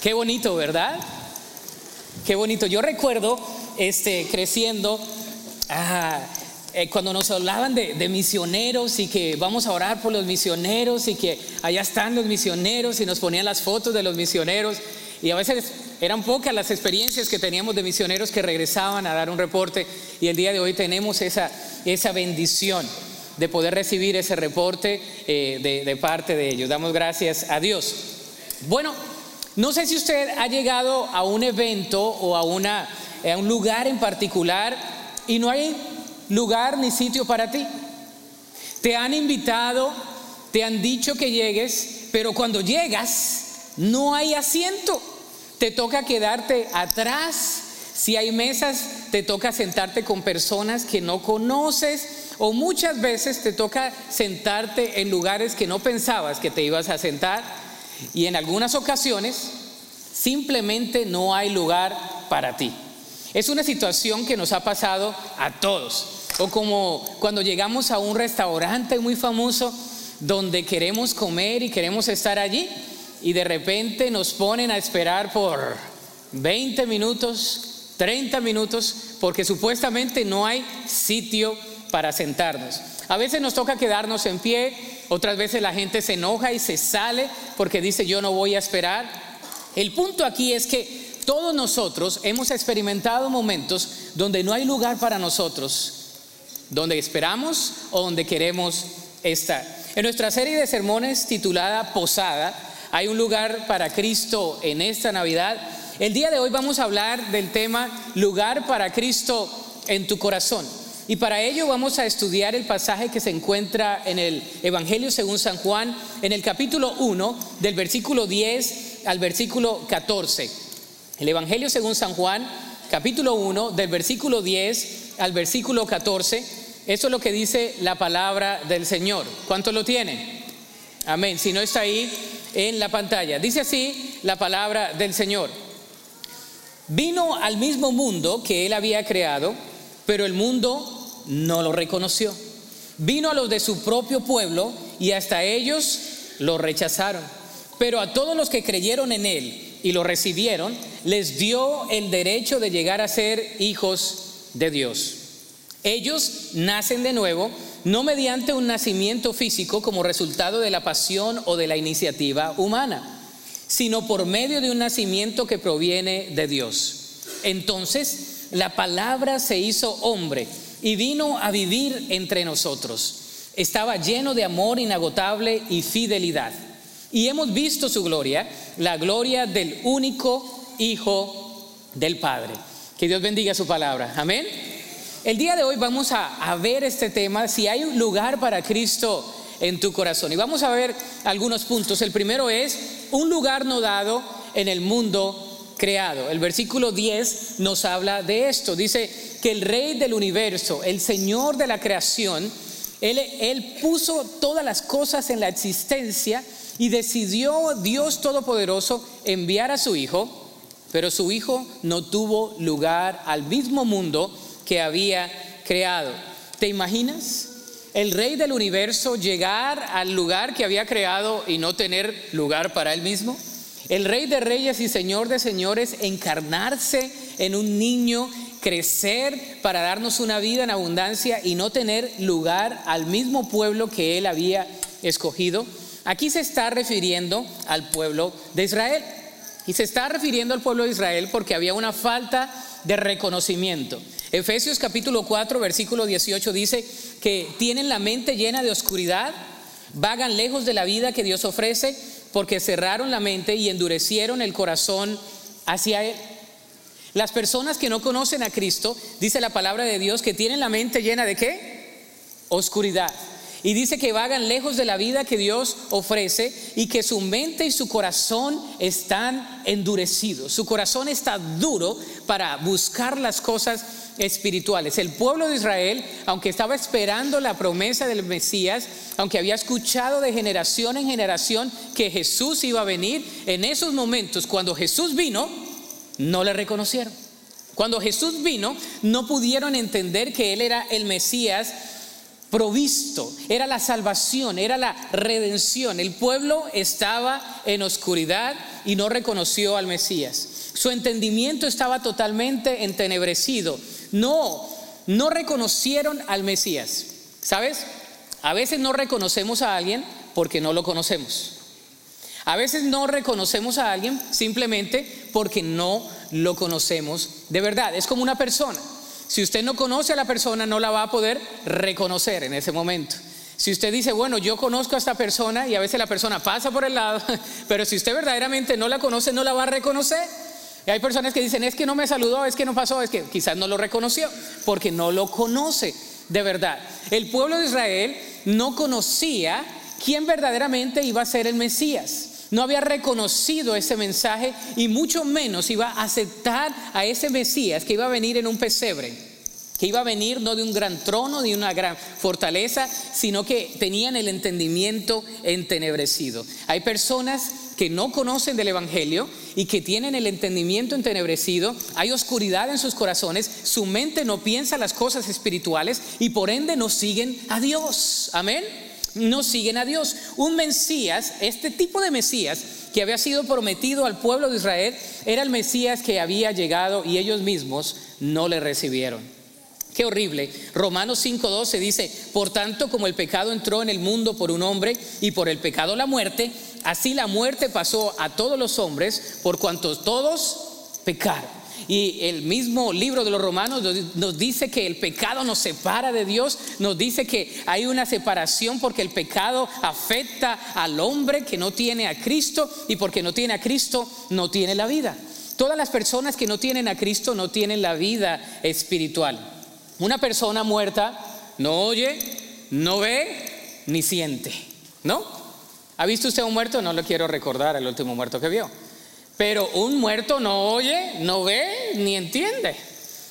Qué bonito, ¿verdad? Qué bonito. Yo recuerdo este, creciendo, ah, eh, cuando nos hablaban de, de, misioneros y que vamos a orar por los misioneros y que allá están los misioneros y nos ponían las fotos de los misioneros y a veces eran pocas las experiencias que teníamos de misioneros que regresaban a dar un reporte y el día de hoy tenemos esa, esa bendición de poder recibir ese reporte eh, de, de parte de ellos. Damos gracias a Dios. Bueno, no sé si usted ha llegado a un evento o a, una, a un lugar en particular y no hay lugar ni sitio para ti. Te han invitado, te han dicho que llegues, pero cuando llegas no hay asiento. Te toca quedarte atrás. Si hay mesas, te toca sentarte con personas que no conoces o muchas veces te toca sentarte en lugares que no pensabas que te ibas a sentar y en algunas ocasiones simplemente no hay lugar para ti. Es una situación que nos ha pasado a todos. O como cuando llegamos a un restaurante muy famoso donde queremos comer y queremos estar allí y de repente nos ponen a esperar por 20 minutos, 30 minutos, porque supuestamente no hay sitio para sentarnos. A veces nos toca quedarnos en pie, otras veces la gente se enoja y se sale porque dice yo no voy a esperar. El punto aquí es que todos nosotros hemos experimentado momentos donde no hay lugar para nosotros, donde esperamos o donde queremos estar. En nuestra serie de sermones titulada Posada, hay un lugar para Cristo en esta Navidad. El día de hoy vamos a hablar del tema lugar para Cristo en tu corazón. Y para ello vamos a estudiar el pasaje que se encuentra en el Evangelio según San Juan, en el capítulo 1, del versículo 10 al versículo 14. El Evangelio según San Juan, capítulo 1, del versículo 10 al versículo 14. Eso es lo que dice la palabra del Señor. ¿Cuánto lo tienen? Amén. Si no está ahí en la pantalla. Dice así la palabra del Señor. Vino al mismo mundo que él había creado, pero el mundo no lo reconoció. Vino a los de su propio pueblo y hasta ellos lo rechazaron. Pero a todos los que creyeron en él y lo recibieron, les dio el derecho de llegar a ser hijos de Dios. Ellos nacen de nuevo, no mediante un nacimiento físico como resultado de la pasión o de la iniciativa humana, sino por medio de un nacimiento que proviene de Dios. Entonces, la palabra se hizo hombre y vino a vivir entre nosotros. Estaba lleno de amor inagotable y fidelidad. Y hemos visto su gloria, la gloria del único Hijo del Padre. Que Dios bendiga su palabra. Amén. El día de hoy vamos a, ver este tema, si hay un lugar para Cristo en tu corazón. Y vamos a ver algunos puntos. El primero es un lugar no dado en el mundo creado. El versículo 10 nos habla de esto. Dice que el rey del universo, el Señor de la creación, él, él puso todas las cosas en la existencia y decidió Dios Todopoderoso enviar a su Hijo, pero su Hijo no tuvo lugar al mismo mundo que había creado. ¿Te imaginas? El rey del universo llegar al lugar que había creado y no tener lugar para él mismo. El rey de reyes y señor de señores encarnarse en un niño, crecer para darnos una vida en abundancia y no tener lugar al mismo pueblo que él había escogido. Aquí se está refiriendo al pueblo de Israel. Y se está refiriendo al pueblo de Israel porque había una falta de reconocimiento. Efesios capítulo 4, versículo 18 dice que tienen la mente llena de oscuridad, vagan lejos de la vida que Dios ofrece porque cerraron la mente y endurecieron el corazón hacia Él. Las personas que no conocen a Cristo, dice la palabra de Dios, que tienen la mente llena de qué? Oscuridad. Y dice que vagan lejos de la vida que Dios ofrece y que su mente y su corazón están endurecidos. Su corazón está duro para buscar las cosas espirituales. El pueblo de Israel, aunque estaba esperando la promesa del Mesías, aunque había escuchado de generación en generación que Jesús iba a venir, en esos momentos, cuando Jesús vino, no le reconocieron. Cuando Jesús vino, no pudieron entender que Él era el Mesías provisto, era la salvación, era la redención. El pueblo estaba en oscuridad y no reconoció al Mesías. Su entendimiento estaba totalmente entenebrecido. No, no reconocieron al Mesías. ¿Sabes? A veces no reconocemos a alguien porque no lo conocemos. A veces no reconocemos a alguien simplemente porque no lo conocemos de verdad. Es como una persona. Si usted no conoce a la persona, no la va a poder reconocer en ese momento. Si usted dice, bueno, yo conozco a esta persona y a veces la persona pasa por el lado, pero si usted verdaderamente no la conoce, no la va a reconocer. Y hay personas que dicen, es que no me saludó, es que no pasó, es que quizás no lo reconoció, porque no lo conoce de verdad. El pueblo de Israel no conocía quién verdaderamente iba a ser el Mesías no había reconocido ese mensaje y mucho menos iba a aceptar a ese Mesías que iba a venir en un pesebre, que iba a venir no de un gran trono, ni una gran fortaleza, sino que tenían el entendimiento entenebrecido. Hay personas que no conocen del Evangelio y que tienen el entendimiento entenebrecido, hay oscuridad en sus corazones, su mente no piensa las cosas espirituales y por ende no siguen a Dios. Amén no siguen a Dios. Un Mesías, este tipo de Mesías que había sido prometido al pueblo de Israel, era el Mesías que había llegado y ellos mismos no le recibieron. Qué horrible. Romanos 5:12 dice, por tanto como el pecado entró en el mundo por un hombre y por el pecado la muerte, así la muerte pasó a todos los hombres por cuantos todos pecaron. Y el mismo libro de los romanos nos dice que el pecado nos separa de Dios, nos dice que hay una separación porque el pecado afecta al hombre que no tiene a Cristo y porque no tiene a Cristo no tiene la vida. Todas las personas que no tienen a Cristo no tienen la vida espiritual. Una persona muerta no oye, no ve, ni siente, ¿no? ¿Ha visto usted un muerto? No lo quiero recordar el último muerto que vio. Pero un muerto no oye, no ve, ni entiende.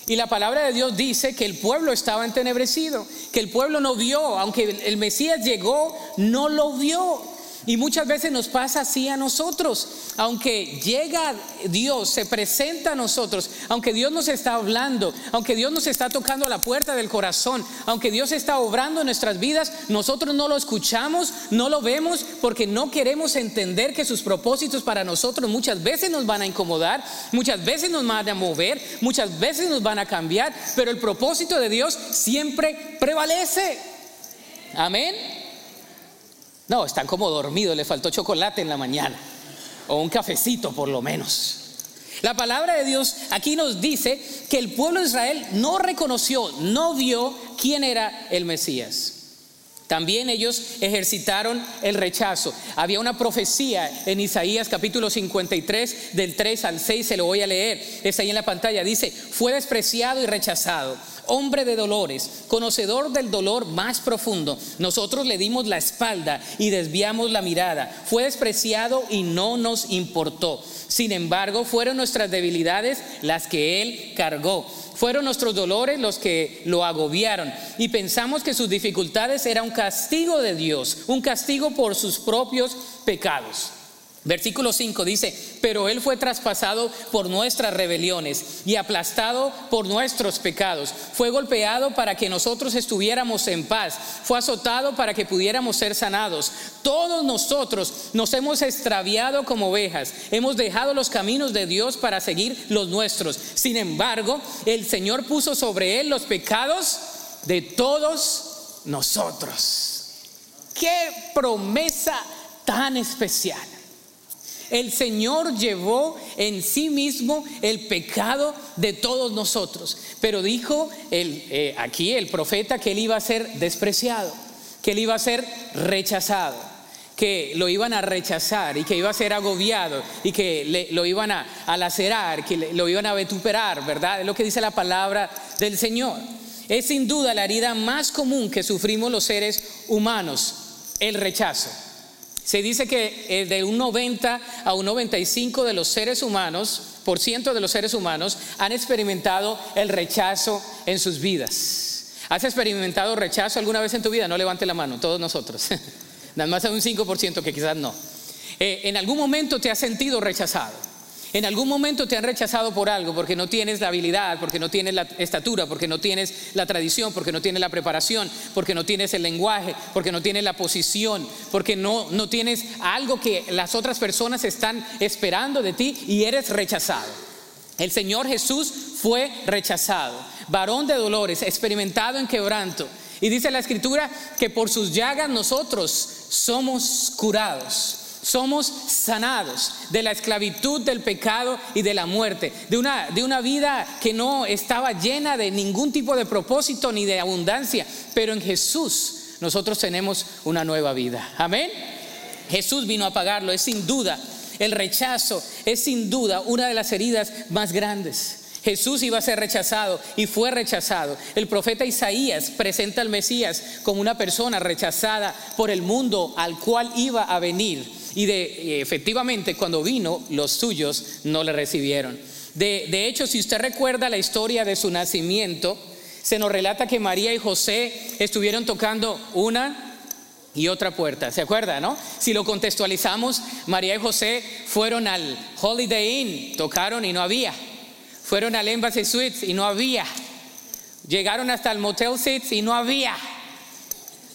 Y la palabra de Dios dice que el pueblo estaba entenebrecido, que el pueblo no vio, aunque el Mesías llegó, no lo vio. Y muchas veces nos pasa así a nosotros. Aunque llega Dios, se presenta a nosotros, aunque Dios nos está hablando, aunque Dios nos está tocando a la puerta del corazón, aunque Dios está obrando en nuestras vidas, nosotros no lo escuchamos, no lo vemos porque no queremos entender que sus propósitos para nosotros muchas veces nos van a incomodar, muchas veces nos van a mover, muchas veces nos van a cambiar, pero el propósito de Dios siempre prevalece. Amén. No, están como dormidos, le faltó chocolate en la mañana o un cafecito por lo menos. La palabra de Dios aquí nos dice que el pueblo de Israel no reconoció, no vio quién era el Mesías. También ellos ejercitaron el rechazo. Había una profecía en Isaías capítulo 53 del 3 al 6, se lo voy a leer. Está ahí en la pantalla. Dice, fue despreciado y rechazado hombre de dolores, conocedor del dolor más profundo. Nosotros le dimos la espalda y desviamos la mirada. Fue despreciado y no nos importó. Sin embargo, fueron nuestras debilidades las que Él cargó. Fueron nuestros dolores los que lo agobiaron y pensamos que sus dificultades eran un castigo de Dios, un castigo por sus propios pecados. Versículo 5 dice, pero Él fue traspasado por nuestras rebeliones y aplastado por nuestros pecados. Fue golpeado para que nosotros estuviéramos en paz. Fue azotado para que pudiéramos ser sanados. Todos nosotros nos hemos extraviado como ovejas. Hemos dejado los caminos de Dios para seguir los nuestros. Sin embargo, el Señor puso sobre Él los pecados de todos nosotros. Qué promesa tan especial. El Señor llevó en sí mismo el pecado de todos nosotros. Pero dijo el, eh, aquí el profeta que él iba a ser despreciado, que él iba a ser rechazado, que lo iban a rechazar y que iba a ser agobiado y que lo iban a, a lacerar, que lo iban a vituperar, ¿verdad? Es lo que dice la palabra del Señor. Es sin duda la herida más común que sufrimos los seres humanos, el rechazo. Se dice que eh, de un 90 a un 95 de los seres humanos, por ciento de los seres humanos, han experimentado el rechazo en sus vidas. ¿Has experimentado rechazo alguna vez en tu vida? No levante la mano, todos nosotros. Nada más hay un 5% que quizás no. Eh, en algún momento te has sentido rechazado. En algún momento te han rechazado por algo, porque no tienes la habilidad, porque no tienes la estatura, porque no tienes la tradición, porque no tienes la preparación, porque no tienes el lenguaje, porque no tienes la posición, porque no, no tienes algo que las otras personas están esperando de ti y eres rechazado. El Señor Jesús fue rechazado, varón de dolores, experimentado en quebranto. Y dice la Escritura que por sus llagas nosotros somos curados somos sanados de la esclavitud del pecado y de la muerte, de una, de una vida que no estaba llena de ningún tipo de propósito ni de abundancia, pero en Jesús nosotros tenemos una nueva vida. Amén. Jesús vino a pagarlo, es sin duda, el rechazo es sin duda una de las heridas más grandes. Jesús iba a ser rechazado y fue rechazado. El profeta Isaías presenta al Mesías como una persona rechazada por el mundo al cual iba a venir. Y de, efectivamente, cuando vino, los suyos no le recibieron. De, de hecho, si usted recuerda la historia de su nacimiento, se nos relata que María y José estuvieron tocando una y otra puerta. ¿Se acuerda, no? Si lo contextualizamos, María y José fueron al Holiday Inn, tocaron y no había. Fueron al Embassy Suites y no había. Llegaron hasta el Motel Seats y no había.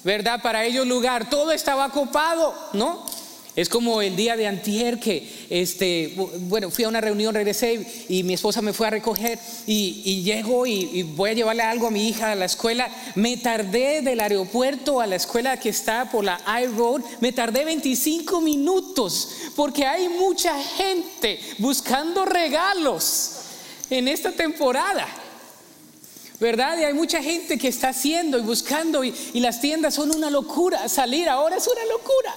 ¿Verdad? Para ellos lugar, todo estaba copado, ¿no? Es como el día de antier que, este, bueno, fui a una reunión, regresé y mi esposa me fue a recoger y, llego y, y, voy a llevarle algo a mi hija a la escuela. Me tardé del aeropuerto a la escuela que está por la I-Road, me tardé 25 minutos porque hay mucha gente buscando regalos en esta temporada. ¿Verdad? Y hay mucha gente que está haciendo y buscando y, y las tiendas son una locura. Salir ahora es una locura.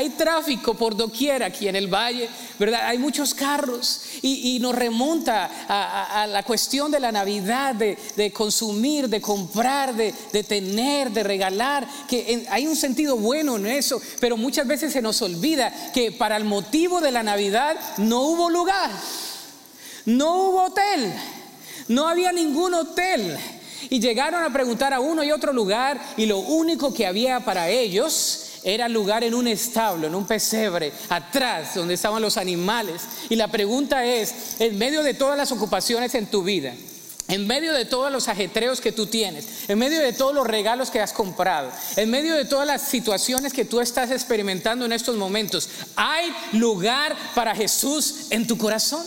Hay tráfico por doquier aquí en el valle, ¿verdad? Hay muchos carros y, nos remonta a, la cuestión de la Navidad, de, consumir, de comprar, de, tener, de regalar, que hay un sentido bueno en eso, pero muchas veces se nos olvida que para el motivo de la Navidad no hubo lugar, no hubo hotel, no había ningún hotel. Y llegaron a preguntar a uno y otro lugar y lo único que había para ellos era lugar en un establo, en un pesebre, atrás, donde estaban los animales. Y la pregunta es, en medio de todas las ocupaciones en tu vida, en medio de todos los ajetreos que tú tienes, en medio de todos los regalos que has comprado, en medio de todas las situaciones que tú estás experimentando en estos momentos, ¿hay lugar para Jesús en tu corazón?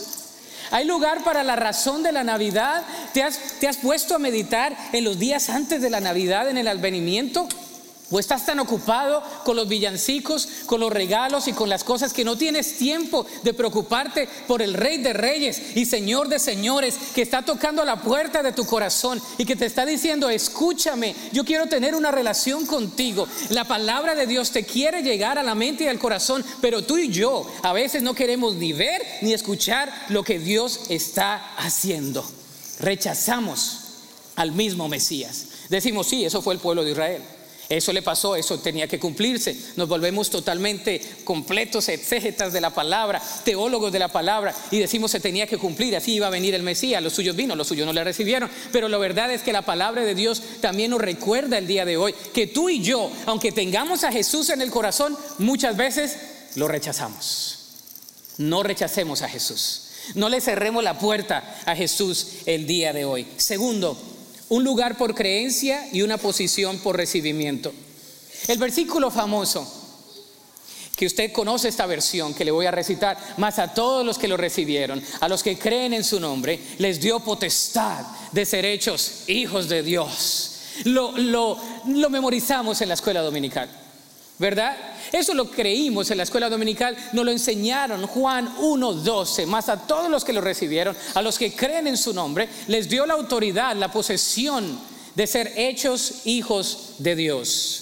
¿Hay lugar para la razón de la Navidad? ¿Te has, te has puesto a meditar en los días antes de la Navidad, en el advenimiento? ¿O estás tan ocupado con los villancicos, con los regalos y con las cosas que no tienes tiempo de preocuparte por el Rey de Reyes y Señor de Señores que está tocando la puerta de tu corazón y que te está diciendo, escúchame, yo quiero tener una relación contigo. La palabra de Dios te quiere llegar a la mente y al corazón, pero tú y yo a veces no queremos ni ver ni escuchar lo que Dios está haciendo. Rechazamos al mismo Mesías. Decimos, sí, eso fue el pueblo de Israel. Eso le pasó, eso tenía que cumplirse. Nos volvemos totalmente completos exégetas de la palabra, teólogos de la palabra, y decimos se tenía que cumplir, así iba a venir el Mesías. Los suyos vino, los suyos no le recibieron. Pero la verdad es que la palabra de Dios también nos recuerda el día de hoy que tú y yo, aunque tengamos a Jesús en el corazón, muchas veces lo rechazamos. No rechacemos a Jesús. No le cerremos la puerta a Jesús el día de hoy. Segundo, un lugar por creencia y una posición por recibimiento. El versículo famoso, que usted conoce esta versión que le voy a recitar, más a todos los que lo recibieron, a los que creen en su nombre, les dio potestad de ser hechos hijos de Dios. Lo, lo, lo memorizamos en la escuela dominical, ¿verdad? Eso lo creímos en la escuela dominical, nos lo enseñaron Juan 1.12, más a todos los que lo recibieron, a los que creen en su nombre, les dio la autoridad, la posesión de ser hechos hijos de Dios.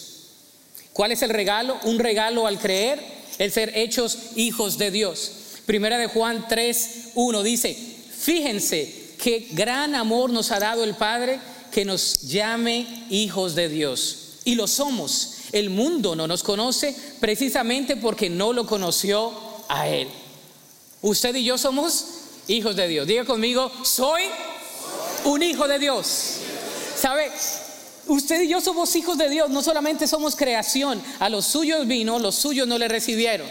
¿Cuál es el regalo? Un regalo al creer, el ser hechos hijos de Dios. Primera de Juan 3.1 dice, fíjense qué gran amor nos ha dado el Padre que nos llame hijos de Dios. Y lo somos. El mundo no nos conoce precisamente porque no lo conoció a Él. Usted y yo somos hijos de Dios. Diga conmigo, soy un hijo de Dios. ¿Sabe? Usted y yo somos hijos de Dios, no solamente somos creación. A los suyos vino, los suyos no le recibieron.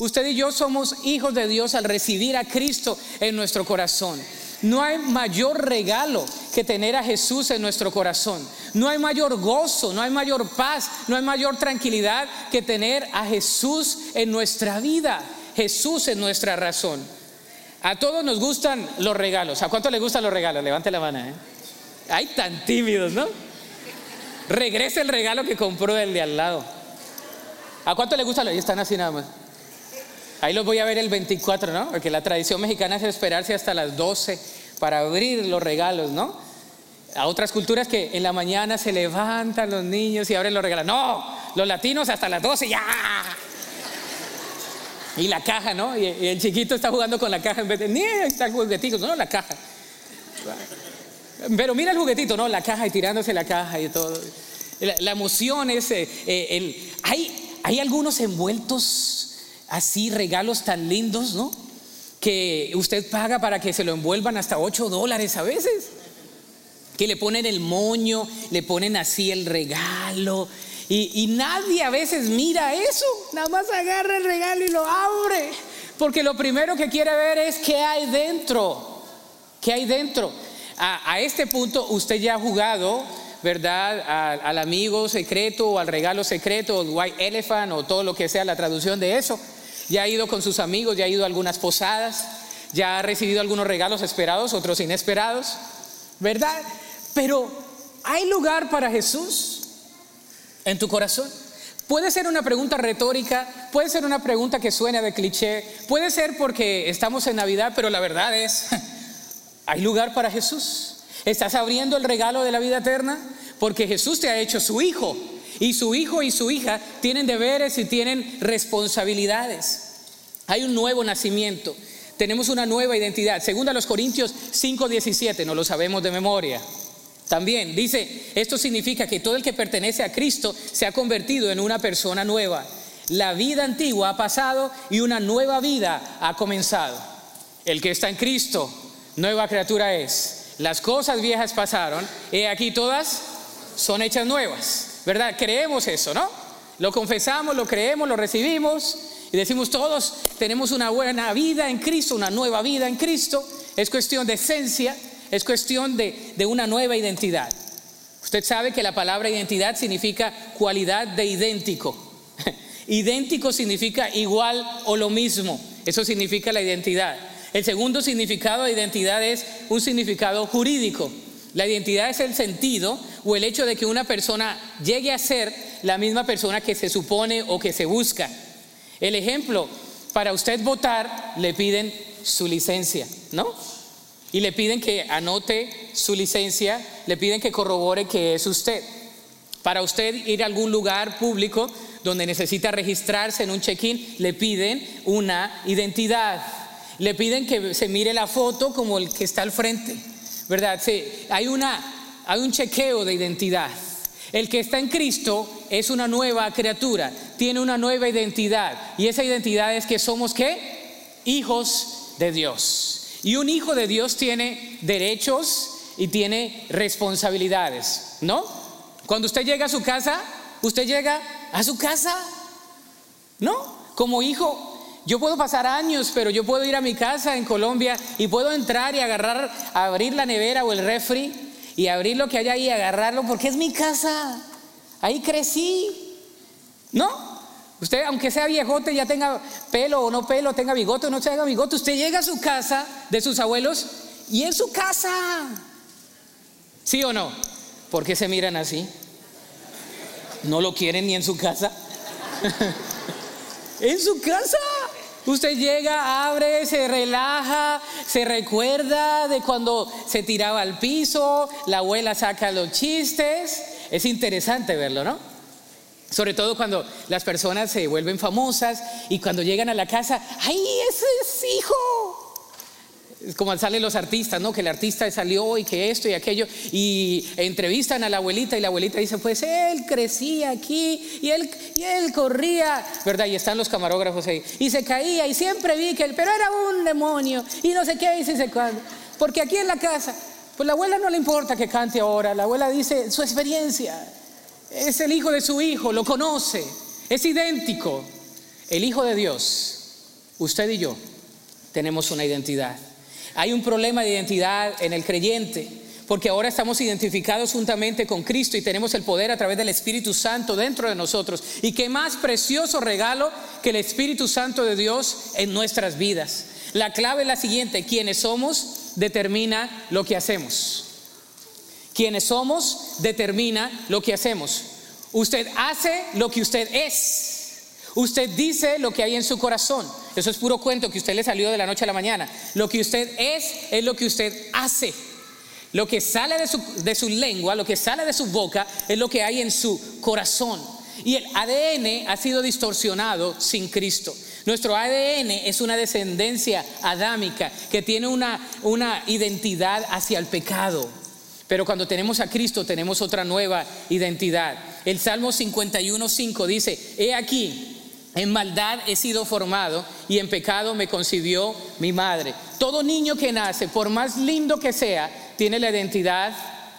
Usted y yo somos hijos de Dios al recibir a Cristo en nuestro corazón. No hay mayor regalo que tener a Jesús en nuestro corazón. No hay mayor gozo, no hay mayor paz, no hay mayor tranquilidad que tener a Jesús en nuestra vida. Jesús en nuestra razón. A todos nos gustan los regalos. ¿A cuánto le gustan los regalos? Levante la mano. ¿eh? Hay tan tímidos, ¿no? Regrese el regalo que compró el de al lado. ¿A cuánto le gustan los? Están así nada más. Ahí los voy a ver el 24, ¿no? Porque la tradición mexicana es esperarse hasta las 12 para abrir los regalos, ¿no? A otras culturas que en la mañana se levantan los niños y abren los regalos. No, los latinos hasta las 12 ya. Y la caja, ¿no? Y el chiquito está jugando con la caja en vez de, ni está el juguetito, no, la caja. Pero mira el juguetito, ¿no? La caja y tirándose la caja y todo. La, emoción es, eh, eh, el, hay, hay algunos envueltos así regalos tan lindos, ¿no? Que usted paga para que se lo envuelvan hasta 8 dólares a veces. Que le ponen el moño, le ponen así el regalo. Y, nadie a veces mira eso, nada más agarra el regalo y lo abre. Porque lo primero que quiere ver es qué hay dentro. ¿Qué hay dentro? A, este punto usted ya ha jugado, ¿verdad? al amigo secreto o al regalo secreto, o white elephant o todo lo que sea la traducción de eso ya ha ido con sus amigos, ya ha ido a algunas posadas, ya ha recibido algunos regalos esperados, otros inesperados, ¿verdad? Pero ¿hay lugar para Jesús en tu corazón? Puede ser una pregunta retórica, puede ser una pregunta que suena de cliché, puede ser porque estamos en Navidad, pero la verdad es, ¿hay lugar para Jesús? ¿Estás abriendo el regalo de la vida eterna? Porque Jesús te ha hecho su hijo. Y su hijo y su hija tienen deberes y tienen responsabilidades. Hay un nuevo nacimiento. Tenemos una nueva identidad. Según a los Corintios 5:17, no lo sabemos de memoria. También dice, esto significa que todo el que pertenece a Cristo se ha convertido en una persona nueva. La vida antigua ha pasado y una nueva vida ha comenzado. El que está en Cristo, nueva criatura es. Las cosas viejas pasaron, y aquí todas son hechas nuevas. ¿Verdad? Creemos eso, ¿no? Lo confesamos, lo creemos, lo recibimos y decimos todos tenemos una buena vida en Cristo, una nueva vida en Cristo. Es cuestión de esencia, es cuestión de, de una nueva identidad. Usted sabe que la palabra identidad significa cualidad de idéntico. idéntico significa igual o lo mismo. Eso significa la identidad. El segundo significado de identidad es un significado jurídico. La identidad es el sentido o el hecho de que una persona llegue a ser la misma persona que se supone o que se busca. El ejemplo, para usted votar le piden su licencia, ¿no? Y le piden que anote su licencia, le piden que corrobore que es usted. Para usted ir a algún lugar público donde necesita registrarse en un check-in, le piden una identidad. Le piden que se mire la foto como el que está al frente. ¿Verdad? Sí, hay, una, hay un chequeo de identidad. El que está en Cristo es una nueva criatura, tiene una nueva identidad. Y esa identidad es que somos qué? Hijos de Dios. Y un hijo de Dios tiene derechos y tiene responsabilidades, ¿no? Cuando usted llega a su casa, usted llega a su casa, ¿no? Como hijo, yo puedo pasar años, pero yo puedo ir a mi casa en Colombia y puedo entrar y agarrar, abrir la nevera o el refri y abrir lo que hay ahí y agarrarlo porque es mi casa. Ahí crecí. ¿No? Usted, aunque sea viejote, ya tenga pelo o no pelo, tenga bigote o no tenga bigote, usted llega a su casa de sus abuelos y en su casa. ¿Sí o no? ¿Por qué se miran así? ¿No lo quieren ni en su casa? en su casa. Usted llega, abre, se relaja, se recuerda de cuando se tiraba al piso, la abuela saca los chistes. Es interesante verlo, ¿no? Sobre todo cuando las personas se vuelven famosas y cuando llegan a la casa, ¡ay, ese es hijo! Como salen los artistas, ¿no? Que el artista salió y que esto y aquello, y entrevistan a la abuelita y la abuelita dice, pues él crecía aquí y él, y él corría, ¿verdad? Y están los camarógrafos ahí, y se caía y siempre vi que él, pero era un demonio y no sé qué, y se cuándo. Porque aquí en la casa, pues la abuela no le importa que cante ahora, la abuela dice su experiencia, es el hijo de su hijo, lo conoce, es idéntico. El hijo de Dios usted y yo tenemos una identidad. Hay un problema de identidad en el creyente, porque ahora estamos identificados juntamente con Cristo y tenemos el poder a través del Espíritu Santo dentro de nosotros. Y qué más precioso regalo que el Espíritu Santo de Dios en nuestras vidas. La clave es la siguiente, quienes somos determina lo que hacemos. Quienes somos determina lo que hacemos. Usted hace lo que usted es. Usted dice lo que hay en su corazón. Eso es puro cuento que usted le salió de la noche a la mañana. Lo que usted es es lo que usted hace. Lo que sale de su, de su lengua, lo que sale de su boca, es lo que hay en su corazón. Y el ADN ha sido distorsionado sin Cristo. Nuestro ADN es una descendencia adámica que tiene una, una identidad hacia el pecado. Pero cuando tenemos a Cristo tenemos otra nueva identidad. El Salmo 51.5 dice, he aquí, en maldad he sido formado y en pecado me concibió mi madre. Todo niño que nace, por más lindo que sea, tiene la identidad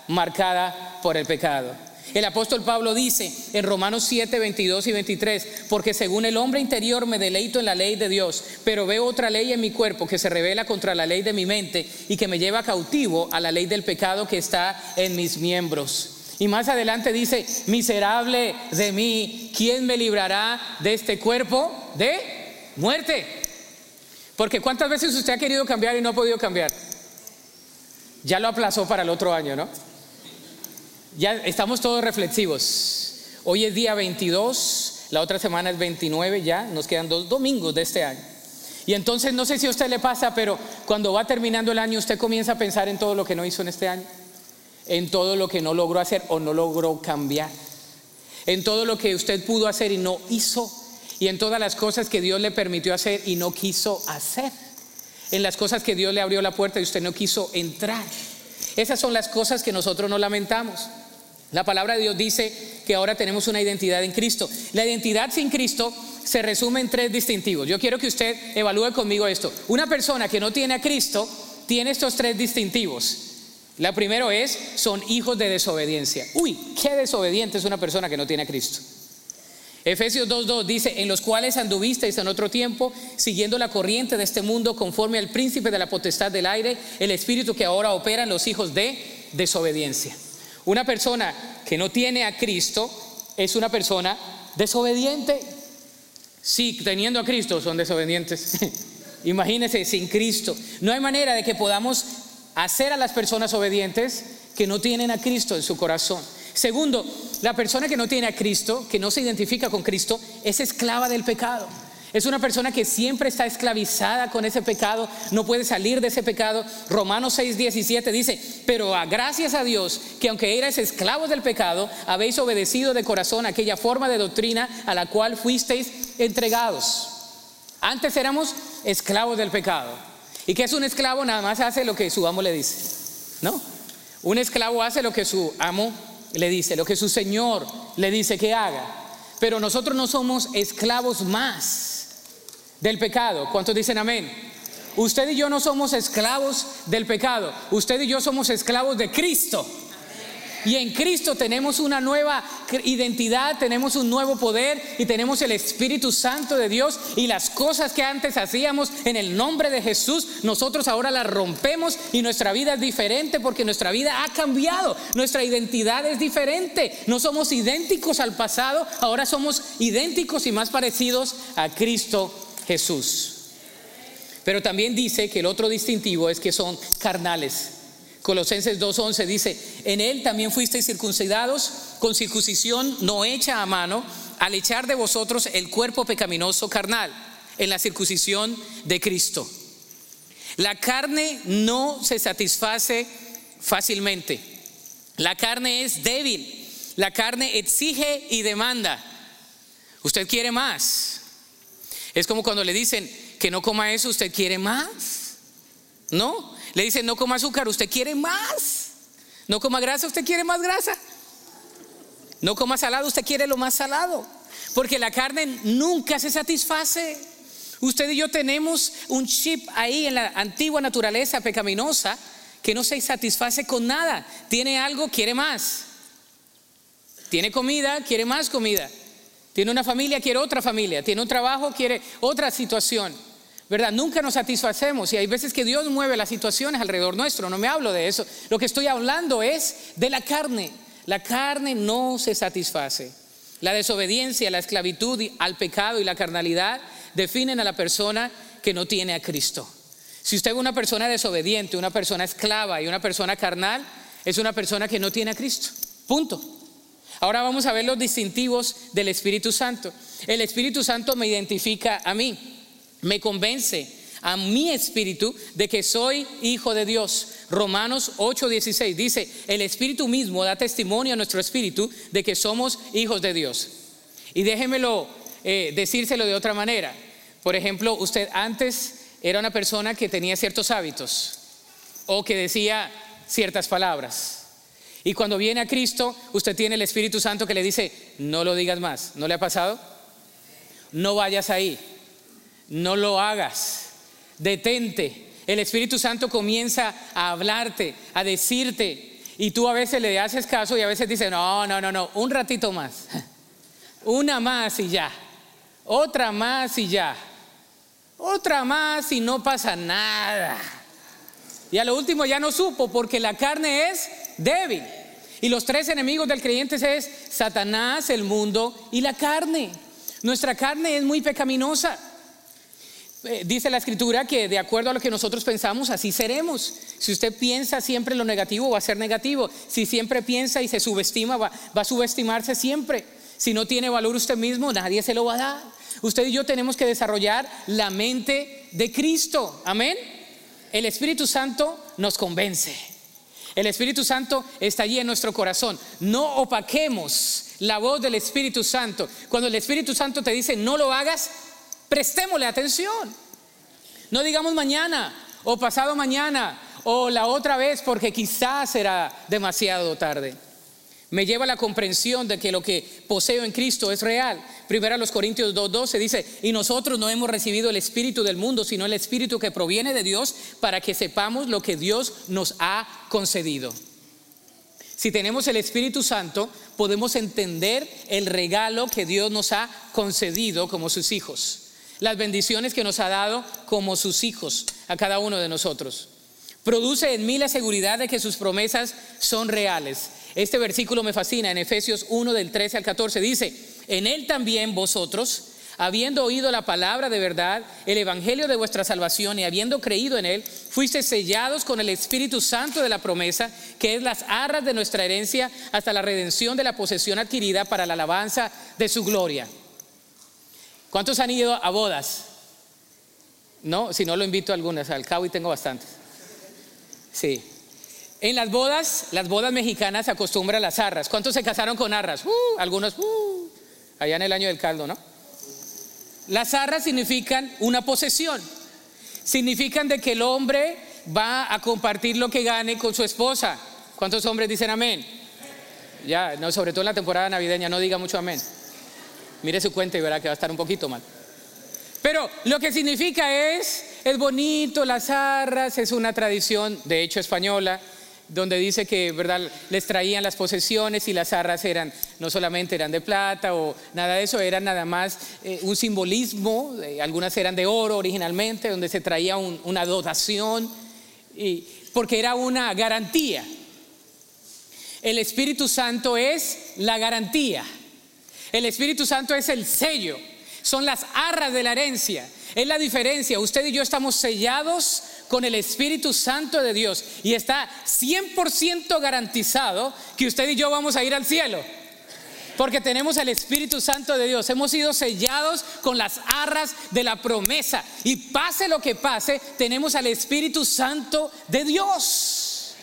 marcada por el pecado. El apóstol Pablo dice en Romanos 7, 22 y 23, porque según el hombre interior me deleito en la ley de Dios, pero veo otra ley en mi cuerpo que se revela contra la ley de mi mente y que me lleva cautivo a la ley del pecado que está en mis miembros. Y más adelante dice, miserable de mí, ¿quién me librará de este cuerpo de muerte? Porque ¿cuántas veces usted ha querido cambiar y no ha podido cambiar? Ya lo aplazó para el otro año, ¿no? Ya estamos todos reflexivos. Hoy es día 22, la otra semana es 29 ya, nos quedan dos domingos de este año. Y entonces no sé si a usted le pasa, pero cuando va terminando el año usted comienza a pensar en todo lo que no hizo en este año, en todo lo que no logró hacer o no logró cambiar, en todo lo que usted pudo hacer y no hizo, y en todas las cosas que Dios le permitió hacer y no quiso hacer, en las cosas que Dios le abrió la puerta y usted no quiso entrar. Esas son las cosas que nosotros no lamentamos. La palabra de Dios dice que ahora tenemos una identidad en Cristo. La identidad sin Cristo se resume en tres distintivos. Yo quiero que usted evalúe conmigo esto. Una persona que no tiene a Cristo tiene estos tres distintivos. La primero es, son hijos de desobediencia. Uy, qué desobediente es una persona que no tiene a Cristo. Efesios 2.2 dice, en los cuales anduvisteis en otro tiempo, siguiendo la corriente de este mundo, conforme al príncipe de la potestad del aire, el espíritu que ahora opera en los hijos de desobediencia. Una persona que no tiene a Cristo es una persona desobediente. Sí, teniendo a Cristo son desobedientes. Imagínense, sin Cristo. No hay manera de que podamos hacer a las personas obedientes que no tienen a Cristo en su corazón. Segundo, la persona que no tiene a Cristo, que no se identifica con Cristo, es esclava del pecado. Es una persona que siempre está esclavizada con ese pecado, no puede salir de ese pecado. Romanos 6, 17 dice, pero gracias a Dios que aunque erais esclavos del pecado, habéis obedecido de corazón aquella forma de doctrina a la cual fuisteis entregados. Antes éramos esclavos del pecado. ¿Y qué es un esclavo? Nada más hace lo que su amo le dice. ¿No? Un esclavo hace lo que su amo le dice, lo que su señor le dice que haga. Pero nosotros no somos esclavos más del pecado. ¿Cuántos dicen amén? Usted y yo no somos esclavos del pecado. Usted y yo somos esclavos de Cristo. Y en Cristo tenemos una nueva identidad, tenemos un nuevo poder y tenemos el Espíritu Santo de Dios. Y las cosas que antes hacíamos en el nombre de Jesús, nosotros ahora las rompemos y nuestra vida es diferente porque nuestra vida ha cambiado. Nuestra identidad es diferente. No somos idénticos al pasado, ahora somos idénticos y más parecidos a Cristo Jesús. Pero también dice que el otro distintivo es que son carnales. Colosenses 2.11 dice, en él también fuisteis circuncidados con circuncisión no hecha a mano, al echar de vosotros el cuerpo pecaminoso carnal, en la circuncisión de Cristo. La carne no se satisface fácilmente. La carne es débil. La carne exige y demanda. Usted quiere más. Es como cuando le dicen que no coma eso, usted quiere más. ¿No? Le dicen no coma azúcar, usted quiere más. No coma grasa, usted quiere más grasa. No coma salado, usted quiere lo más salado. Porque la carne nunca se satisface. Usted y yo tenemos un chip ahí en la antigua naturaleza pecaminosa que no se satisface con nada. Tiene algo, quiere más. Tiene comida, quiere más comida. Tiene una familia, quiere otra familia. Tiene un trabajo, quiere otra situación. ¿Verdad? Nunca nos satisfacemos y hay veces que Dios mueve las situaciones alrededor nuestro, no me hablo de eso. Lo que estoy hablando es de la carne. La carne no se satisface. La desobediencia, la esclavitud al pecado y la carnalidad definen a la persona que no tiene a Cristo. Si usted es una persona desobediente, una persona esclava y una persona carnal, es una persona que no tiene a Cristo. Punto. Ahora vamos a ver los distintivos del Espíritu Santo. El Espíritu Santo me identifica a mí, me convence a mi espíritu de que soy hijo de Dios. Romanos 8:16 dice, el Espíritu mismo da testimonio a nuestro espíritu de que somos hijos de Dios. Y déjemelo eh, decírselo de otra manera. Por ejemplo, usted antes era una persona que tenía ciertos hábitos o que decía ciertas palabras. Y cuando viene a Cristo, usted tiene el Espíritu Santo que le dice, no lo digas más. ¿No le ha pasado? No vayas ahí. No lo hagas. Detente. El Espíritu Santo comienza a hablarte, a decirte. Y tú a veces le haces caso y a veces dices, no, no, no, no, un ratito más. Una más y ya. Otra más y ya. Otra más y no pasa nada. Y a lo último ya no supo porque la carne es débil. Y los tres enemigos del creyente es Satanás, el mundo y la carne. Nuestra carne es muy pecaminosa. Eh, dice la escritura que de acuerdo a lo que nosotros pensamos, así seremos. Si usted piensa siempre lo negativo, va a ser negativo. Si siempre piensa y se subestima, va, va a subestimarse siempre. Si no tiene valor usted mismo, nadie se lo va a dar. Usted y yo tenemos que desarrollar la mente de Cristo. Amén. El Espíritu Santo nos convence. El Espíritu Santo está allí en nuestro corazón. No opaquemos la voz del Espíritu Santo. Cuando el Espíritu Santo te dice no lo hagas, prestémosle atención. No digamos mañana o pasado mañana o la otra vez porque quizás será demasiado tarde me lleva a la comprensión de que lo que poseo en Cristo es real. Primero a los Corintios 2.12 dice, y nosotros no hemos recibido el Espíritu del mundo, sino el Espíritu que proviene de Dios para que sepamos lo que Dios nos ha concedido. Si tenemos el Espíritu Santo, podemos entender el regalo que Dios nos ha concedido como sus hijos, las bendiciones que nos ha dado como sus hijos a cada uno de nosotros. Produce en mí la seguridad de que sus promesas son reales este versículo me fascina en Efesios 1 del 13 al 14. Dice, en él también vosotros, habiendo oído la palabra de verdad, el evangelio de vuestra salvación y habiendo creído en él, fuisteis sellados con el Espíritu Santo de la promesa, que es las arras de nuestra herencia hasta la redención de la posesión adquirida para la alabanza de su gloria. ¿Cuántos han ido a bodas? No, si no lo invito a algunas, al cabo y tengo bastantes. Sí, en las bodas, las bodas mexicanas se acostumbran las arras. ¿Cuántos se casaron con arras? Uh, algunos, uh, allá en el año del caldo, ¿no? Las arras significan una posesión. Significan de que el hombre va a compartir lo que gane con su esposa. ¿Cuántos hombres dicen amén? Ya, no, sobre todo en la temporada navideña, no diga mucho amén. Mire su cuenta y verá que va a estar un poquito mal. Pero lo que significa es, es bonito, las arras, es una tradición, de hecho española, donde dice que verdad les traían las posesiones y las arras eran no solamente eran de plata o nada de eso eran nada más eh, un simbolismo eh, algunas eran de oro originalmente donde se traía una dotación y, porque era una garantía. El Espíritu Santo es la garantía el Espíritu Santo es el sello son las arras de la herencia es la diferencia usted y yo estamos sellados con el Espíritu Santo de Dios y está 100% garantizado que usted y yo vamos a ir al cielo. Porque tenemos el Espíritu Santo de Dios. Hemos sido sellados con las arras de la promesa. Y pase lo que pase, tenemos al Espíritu Santo de Dios.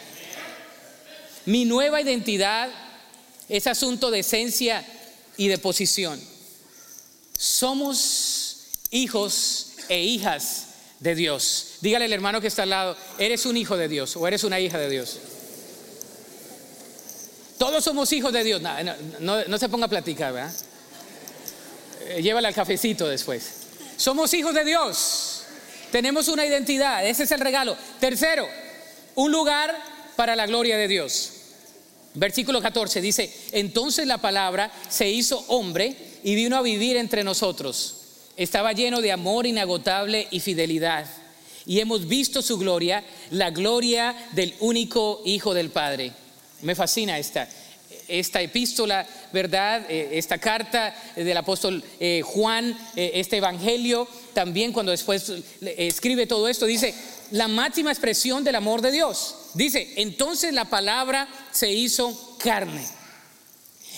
Mi nueva identidad es asunto de esencia y de posición. Somos hijos e hijas de Dios. Dígale al hermano que está al lado, eres un hijo de Dios o eres una hija de Dios. Todos somos hijos de Dios. No, se ponga a platicar, ¿verdad? Eh, llévale al cafecito después. Somos hijos de Dios. Tenemos una identidad. Ese es el regalo. Tercero, un lugar para la gloria de Dios. Versículo 14 dice, entonces la palabra se hizo hombre y vino a vivir entre nosotros estaba lleno de amor inagotable y fidelidad. Y hemos visto su gloria, la gloria del único Hijo del Padre. Me fascina esta, esta epístola, ¿verdad? Eh, esta carta del apóstol eh, Juan, eh, este evangelio, también cuando después escribe todo esto, dice, la máxima expresión del amor de Dios. Dice, entonces la palabra se hizo carne.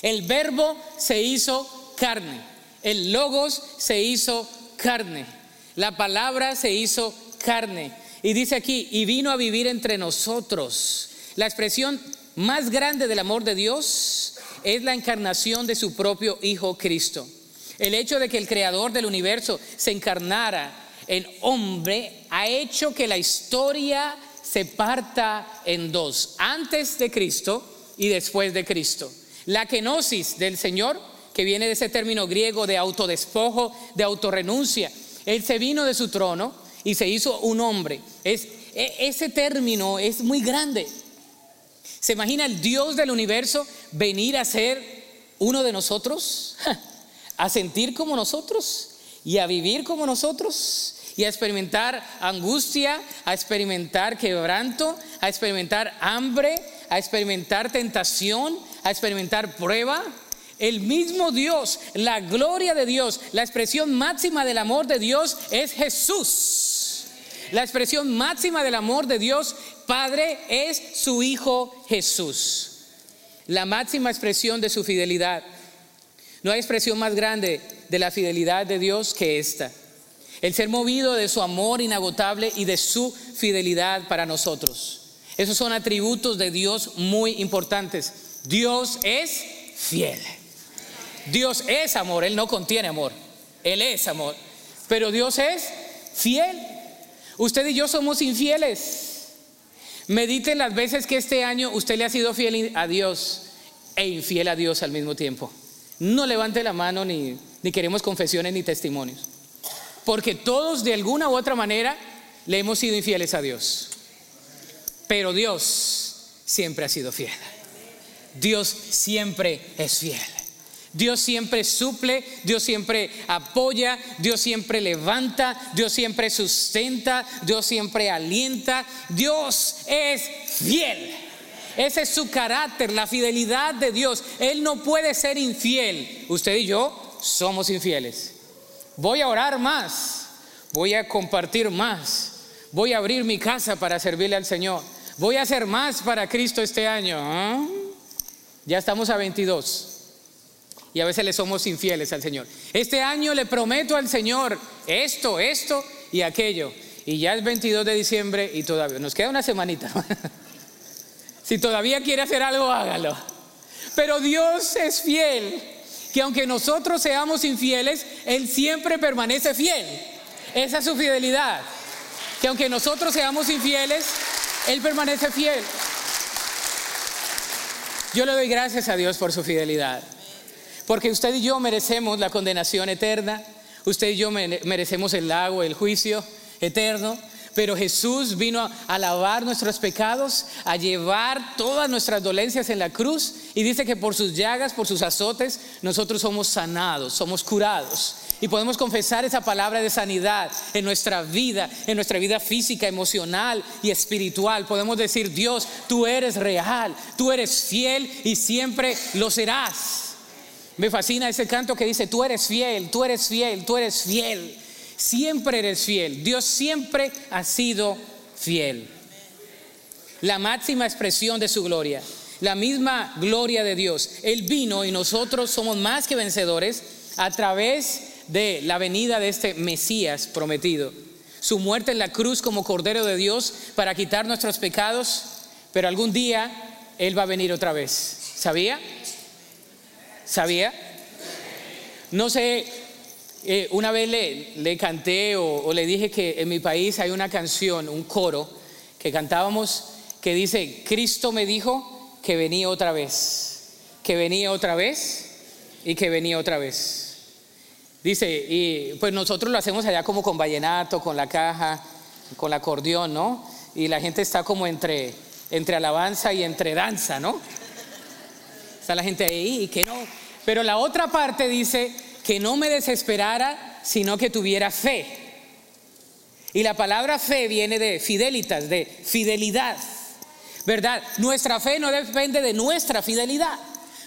El verbo se hizo carne. El logos se hizo carne. La palabra se hizo carne. Y dice aquí, y vino a vivir entre nosotros. La expresión más grande del amor de Dios es la encarnación de su propio Hijo Cristo. El hecho de que el creador del universo se encarnara en hombre ha hecho que la historia se parta en dos, antes de Cristo y después de Cristo. La kenosis del Señor, que viene de ese término griego de autodespojo, de autorrenuncia, Él se vino de su trono y se hizo un hombre. Es, e, ese término es muy grande. ¿Se imagina el Dios del universo venir a ser uno de nosotros? A sentir como nosotros y a vivir como nosotros y a experimentar angustia, a experimentar quebranto, a experimentar hambre, a experimentar tentación, a experimentar prueba. El mismo Dios, la gloria de Dios, la expresión máxima del amor de Dios es Jesús. La expresión máxima del amor de Dios Padre es su Hijo Jesús. La máxima expresión de su fidelidad. No hay expresión más grande de la fidelidad de Dios que esta. El ser movido de su amor inagotable y de su fidelidad para nosotros. Esos son atributos de Dios muy importantes. Dios es fiel. Dios es amor, Él no contiene amor. Él es amor. Pero Dios es fiel. Usted y yo somos infieles. Medite las veces que este año usted le ha sido fiel a Dios e infiel a Dios al mismo tiempo. No levante la mano ni, ni queremos confesiones ni testimonios. Porque todos de alguna u otra manera le hemos sido infieles a Dios. Pero Dios siempre ha sido fiel. Dios siempre es fiel. Dios siempre suple, Dios siempre apoya, Dios siempre levanta, Dios siempre sustenta, Dios siempre alienta. Dios es fiel. Ese es su carácter, la fidelidad de Dios. Él no puede ser infiel. Usted y yo somos infieles. Voy a orar más, voy a compartir más, voy a abrir mi casa para servirle al Señor. Voy a hacer más para Cristo este año. ¿ah? Ya estamos a 22 y a veces le somos infieles al Señor. Este año le prometo al Señor esto, esto y aquello. Y ya es 22 de diciembre y todavía nos queda una semanita. si todavía quiere hacer algo, hágalo. Pero Dios es fiel, que aunque nosotros seamos infieles, Él siempre permanece fiel. Esa es su fidelidad. Que aunque nosotros seamos infieles, Él permanece fiel. Yo le doy gracias a Dios por su fidelidad. Porque usted y yo merecemos la condenación eterna, usted y yo merecemos el lago, el juicio eterno, pero Jesús vino a lavar nuestros pecados, a llevar todas nuestras dolencias en la cruz y dice que por sus llagas, por sus azotes, nosotros somos sanados, somos curados. Y podemos confesar esa palabra de sanidad en nuestra vida, en nuestra vida física, emocional y espiritual. Podemos decir, Dios, tú eres real, tú eres fiel y siempre lo serás. Me fascina ese canto que dice, tú eres fiel, tú eres fiel, tú eres fiel. Siempre eres fiel. Dios siempre ha sido fiel. La máxima expresión de su gloria, la misma gloria de Dios. Él vino y nosotros somos más que vencedores a través de la venida de este Mesías prometido. Su muerte en la cruz como Cordero de Dios para quitar nuestros pecados, pero algún día Él va a venir otra vez. ¿Sabía? ¿Sabía? No sé, eh, una vez le, canté o, le dije que en mi país hay una canción, un coro que cantábamos que dice, Cristo me dijo que venía otra vez, que venía otra vez y que venía otra vez. Dice, y pues nosotros lo hacemos allá como con vallenato, con la caja, con el acordeón, ¿no? Y la gente está como entre, entre alabanza y entre danza, ¿no? Está la gente ahí que no. Pero la otra parte dice que no me desesperara sino que tuviera fe. Y la palabra fe viene de fidelitas, de fidelidad. ¿Verdad? Nuestra fe no depende de nuestra fidelidad.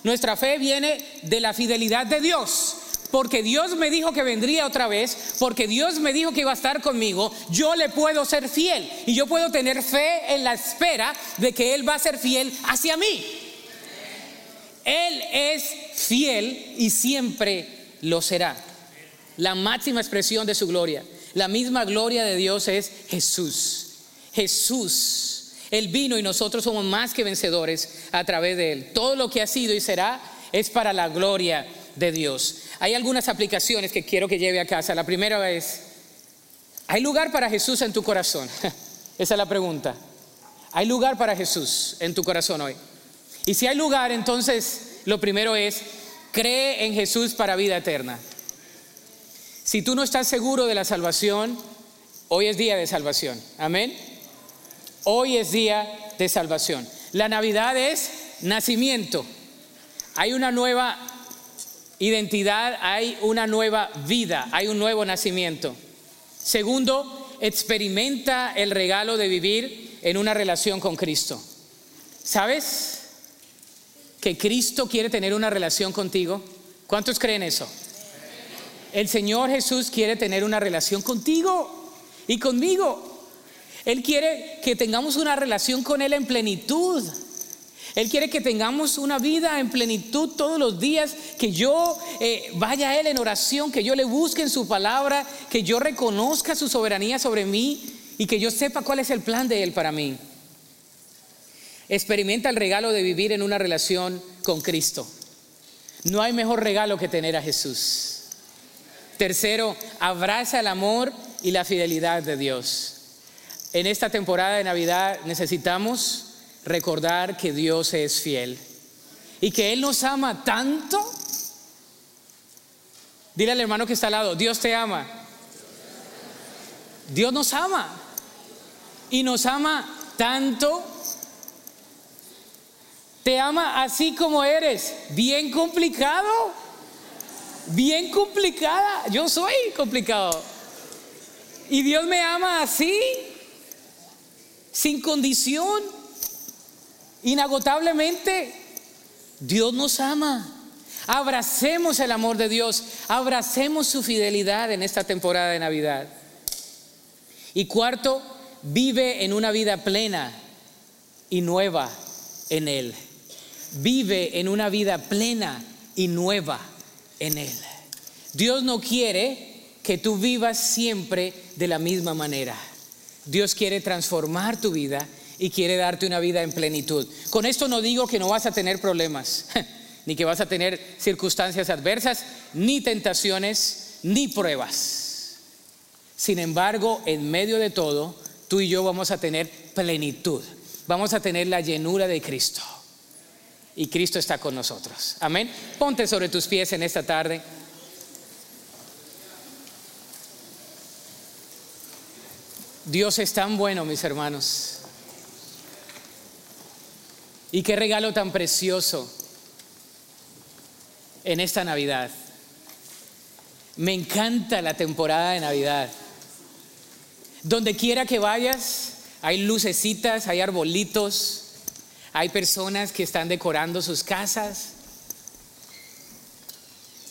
Nuestra fe viene de la fidelidad de Dios. Porque Dios me dijo que vendría otra vez, porque Dios me dijo que iba a estar conmigo, yo le puedo ser fiel y yo puedo tener fe en la espera de que Él va a ser fiel hacia mí. Él es fiel y siempre lo será. La máxima expresión de su gloria, la misma gloria de Dios es Jesús. Jesús él vino y nosotros somos más que vencedores a través de Él. Todo lo que ha sido y será es para la gloria de Dios. Hay algunas aplicaciones que quiero que lleve a casa. La primera es, ¿hay lugar para Jesús en tu corazón? Esa es la pregunta. ¿Hay lugar para Jesús en tu corazón hoy? Y si hay lugar, entonces lo primero es, cree en Jesús para vida eterna. Si tú no estás seguro de la salvación, hoy es día de salvación. Amén. Hoy es día de salvación. La Navidad es nacimiento. Hay una nueva identidad, hay una nueva vida, hay un nuevo nacimiento. Segundo, experimenta el regalo de vivir en una relación con Cristo. ¿Sabes que Cristo quiere tener una relación contigo? ¿Cuántos creen eso? El Señor Jesús quiere tener una relación contigo y conmigo. Él quiere que tengamos una relación con Él en plenitud. Él quiere que tengamos una vida en plenitud todos los días, que yo eh, vaya a Él en oración, que yo le busque en su palabra, que yo reconozca su soberanía sobre mí y que yo sepa cuál es el plan de Él para mí. Experimenta el regalo de vivir en una relación con Cristo. No hay mejor regalo que tener a Jesús. Tercero, abraza el amor y la fidelidad de Dios. En esta temporada de Navidad necesitamos recordar que Dios es fiel y que Él nos ama tanto. Dile al hermano que está al lado, Dios te ama. Dios nos ama y nos ama tanto. Te ama así como eres, bien complicado, bien complicada. Yo soy complicado. Y Dios me ama así sin condición, inagotablemente. Dios nos ama. Abracemos el amor de Dios, abracemos su fidelidad en esta temporada de Navidad. Y cuarto, vive en una vida plena y nueva en Él. Vive en una vida plena y nueva en Él. Dios no quiere que tú vivas siempre de la misma manera. Dios quiere transformar tu vida y quiere darte una vida en plenitud. Con esto no digo que no vas a tener problemas, ni que vas a tener circunstancias adversas, ni tentaciones, ni pruebas. Sin embargo, en medio de todo, tú y yo vamos a tener plenitud. Vamos a tener la llenura de Cristo. Y Cristo está con nosotros. Amén. Ponte sobre tus pies en esta tarde. Dios es tan bueno, mis hermanos. Y qué regalo tan precioso en esta Navidad. Me encanta la temporada de Navidad. Donde quiera que vayas, hay lucecitas, hay arbolitos, hay personas que están decorando sus casas,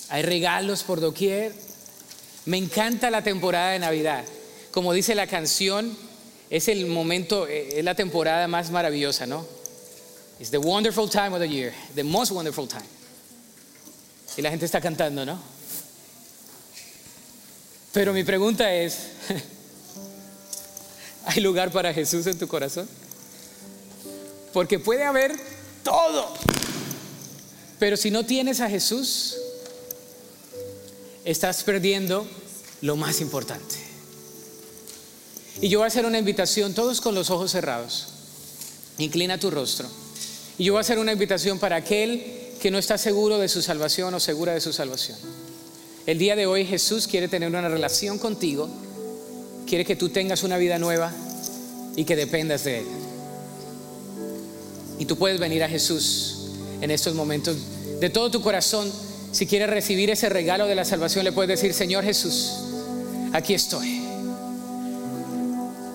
hay regalos por doquier. Me encanta la temporada de Navidad como dice la canción, es el momento, eh, es la temporada más maravillosa, ¿no? It's the wonderful time of the year, the most wonderful time. Y la gente está cantando, ¿no? Pero mi pregunta es, ¿hay lugar para Jesús en tu corazón? Porque puede haber todo. Pero si no tienes a Jesús, estás perdiendo lo más importante. Y yo voy a hacer una invitación, todos con los ojos cerrados. Inclina tu rostro. Y yo voy a hacer una invitación para aquel que no está seguro de su salvación o segura de su salvación. El día de hoy Jesús quiere tener una relación contigo, quiere que tú tengas una vida nueva y que dependas de Él. Y tú puedes venir a Jesús en estos momentos de todo tu corazón Si quieres recibir ese regalo de la salvación, le puedes decir, Señor Jesús, aquí estoy.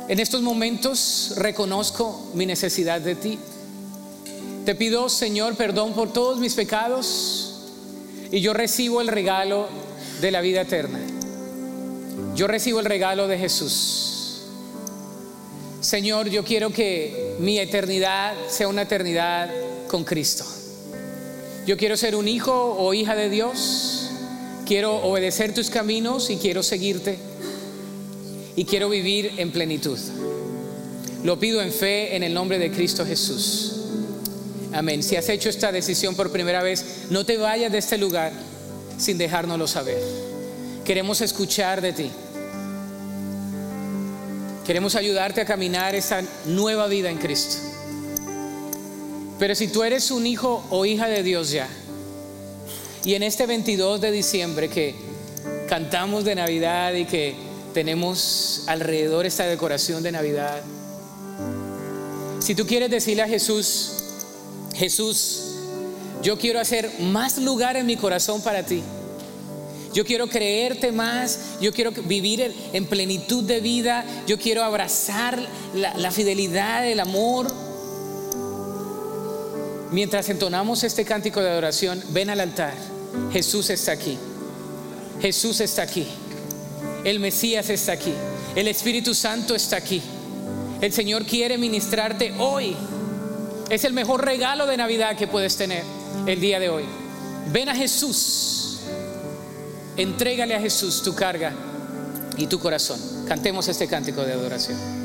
En estos momentos reconozco mi necesidad de ti. Te pido, Señor, perdón por todos mis pecados y yo recibo el regalo de la vida eterna. Yo recibo el regalo de Jesús. Señor, yo quiero que mi eternidad sea una eternidad con Cristo. Yo quiero ser un hijo o hija de Dios. Quiero obedecer tus caminos y quiero seguirte. Y quiero vivir en plenitud. Lo pido en fe en el nombre de Cristo Jesús. Amén. Si has hecho esta decisión por primera vez, no te vayas de este lugar sin dejárnoslo saber. Queremos escuchar de ti. Queremos ayudarte a caminar esa nueva vida en Cristo. Pero si tú eres un hijo o hija de Dios ya, y en este 22 de diciembre que cantamos de Navidad y que tenemos alrededor esta decoración de Navidad, si tú quieres decirle a Jesús, Jesús, yo quiero hacer más lugar en mi corazón para ti. Yo quiero creerte más, yo quiero vivir en plenitud de vida, yo quiero abrazar la, fidelidad, el amor. Mientras entonamos este cántico de adoración, ven al altar. Jesús está aquí. Jesús está aquí. El Mesías está aquí. El Espíritu Santo está aquí. El Señor quiere ministrarte hoy. Es el mejor regalo de Navidad que puedes tener el día de hoy. Ven a Jesús. Entrégale a Jesús tu carga y tu corazón. Cantemos este cántico de adoración.